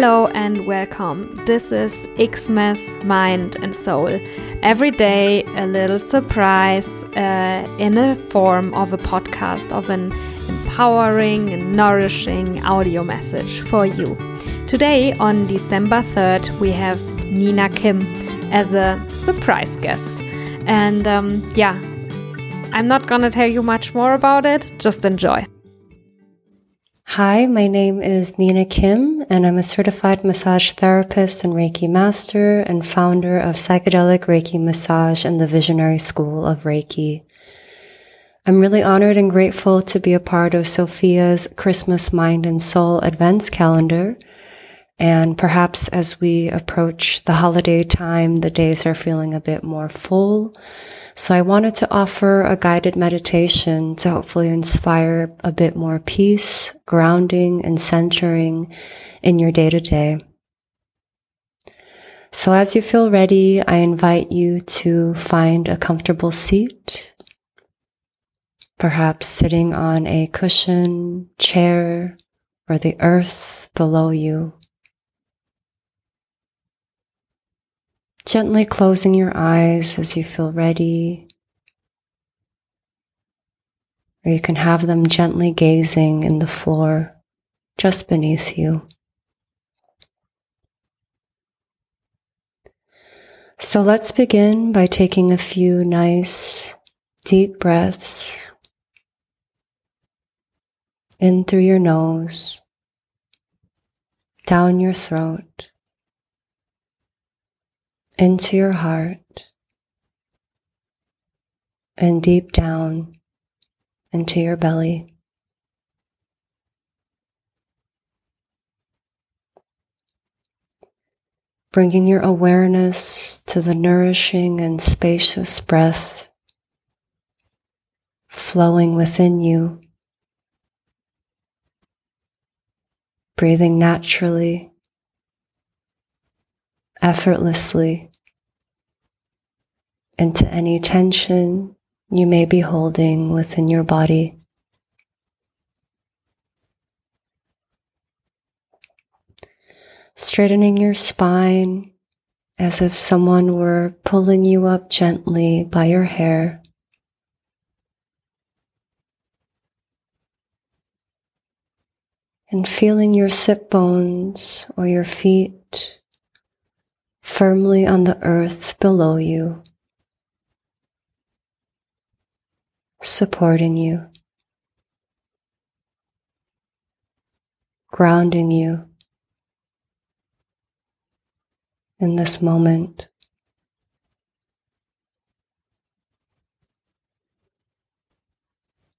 Hello and welcome. This is Xmas Mind and Soul. Every day, a little surprise uh, in a form of a podcast, of an empowering and nourishing audio message for you. Today, on December 3rd, we have Nina Kim as a surprise guest. And um, yeah, I'm not gonna tell you much more about it, just enjoy. Hi, my name is Nina Kim, and I'm a certified massage therapist and Reiki master and founder of Psychedelic Reiki Massage and the Visionary School of Reiki. I'm really honored and grateful to be a part of Sophia's Christmas Mind and Soul Advents calendar. And perhaps as we approach the holiday time, the days are feeling a bit more full so I wanted to offer a guided meditation to hopefully inspire a bit more peace, grounding, and centering in your day to day. So as you feel ready, I invite you to find a comfortable seat, perhaps sitting on a cushion, chair, or the earth below you. Gently closing your eyes as you feel ready. Or you can have them gently gazing in the floor just beneath you. So let's begin by taking a few nice deep breaths in through your nose, down your throat into your heart and deep down into your belly. Bringing your awareness to the nourishing and spacious breath flowing within you. Breathing naturally, effortlessly into any tension you may be holding within your body. Straightening your spine as if someone were pulling you up gently by your hair. And feeling your sit bones or your feet firmly on the earth below you. Supporting you, grounding you in this moment.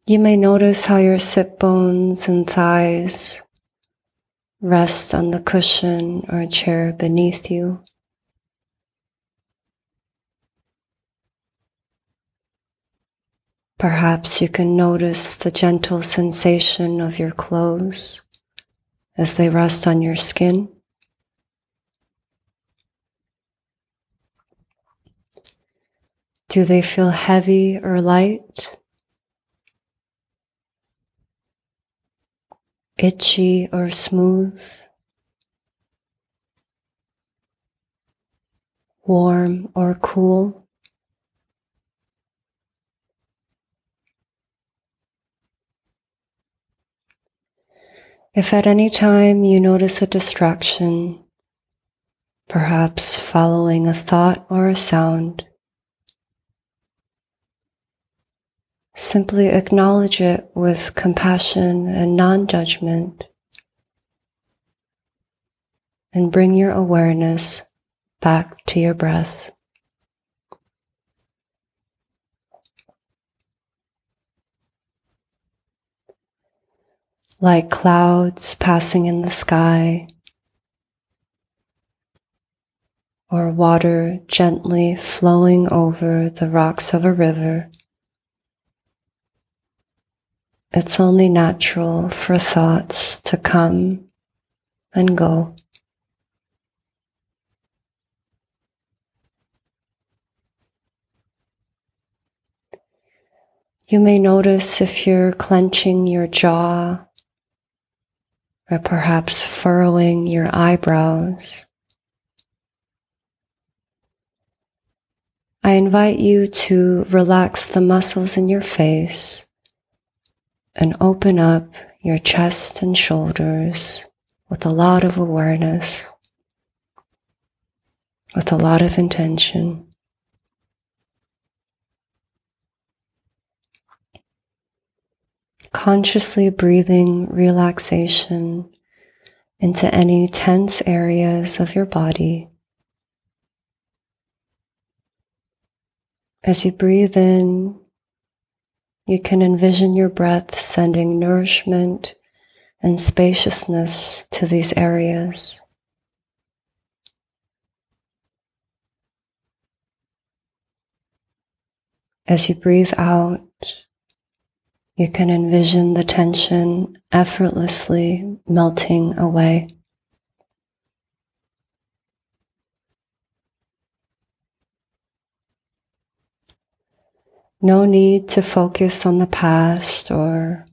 You may notice how your sit bones and thighs rest on the cushion or chair beneath you. Perhaps you can notice the gentle sensation of your clothes as they rest on your skin. Do they feel heavy or light? Itchy or smooth? Warm or cool? If at any time you notice a distraction, perhaps following a thought or a sound, simply acknowledge it with compassion and non judgment and bring your awareness back to your breath. Like clouds passing in the sky, or water gently flowing over the rocks of a river. It's only natural for thoughts to come and go. You may notice if you're clenching your jaw or perhaps furrowing your eyebrows. I invite you to relax the muscles in your face and open up your chest and shoulders with a lot of awareness, with a lot of intention. Consciously breathing relaxation into any tense areas of your body. As you breathe in, you can envision your breath sending nourishment and spaciousness to these areas. As you breathe out, you can envision the tension effortlessly melting away. No need to focus on the past or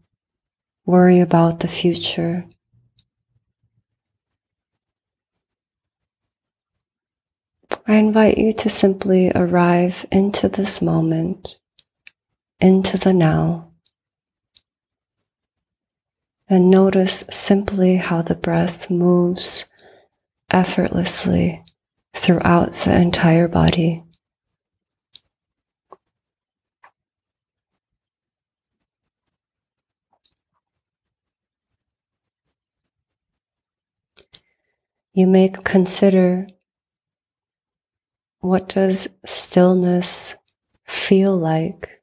worry about the future. I invite you to simply arrive into this moment, into the now, and notice simply how the breath moves effortlessly throughout the entire body. you may consider what does stillness feel like?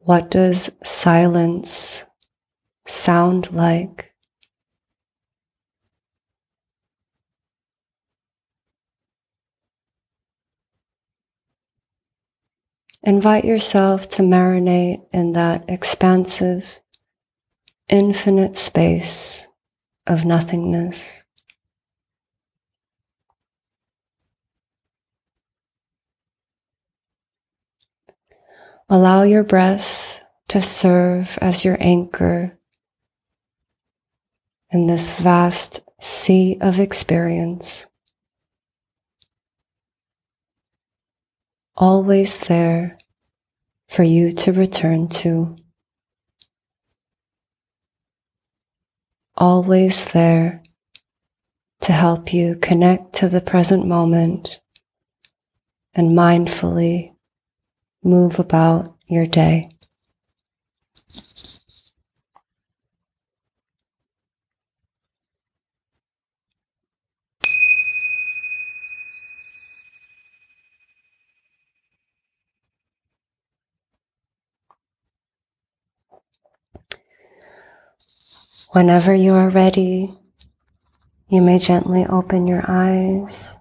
What does silence sound like? Invite yourself to marinate in that expansive, infinite space of nothingness. Allow your breath to serve as your anchor in this vast sea of experience. always there for you to return to. Always there to help you connect to the present moment and mindfully move about your day. Whenever you are ready, you may gently open your eyes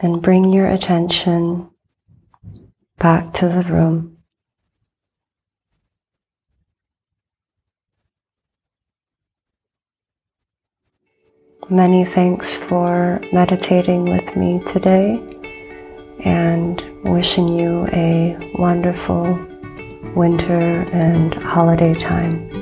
and bring your attention back to the room. Many thanks for meditating with me today and wishing you a wonderful winter and holiday time.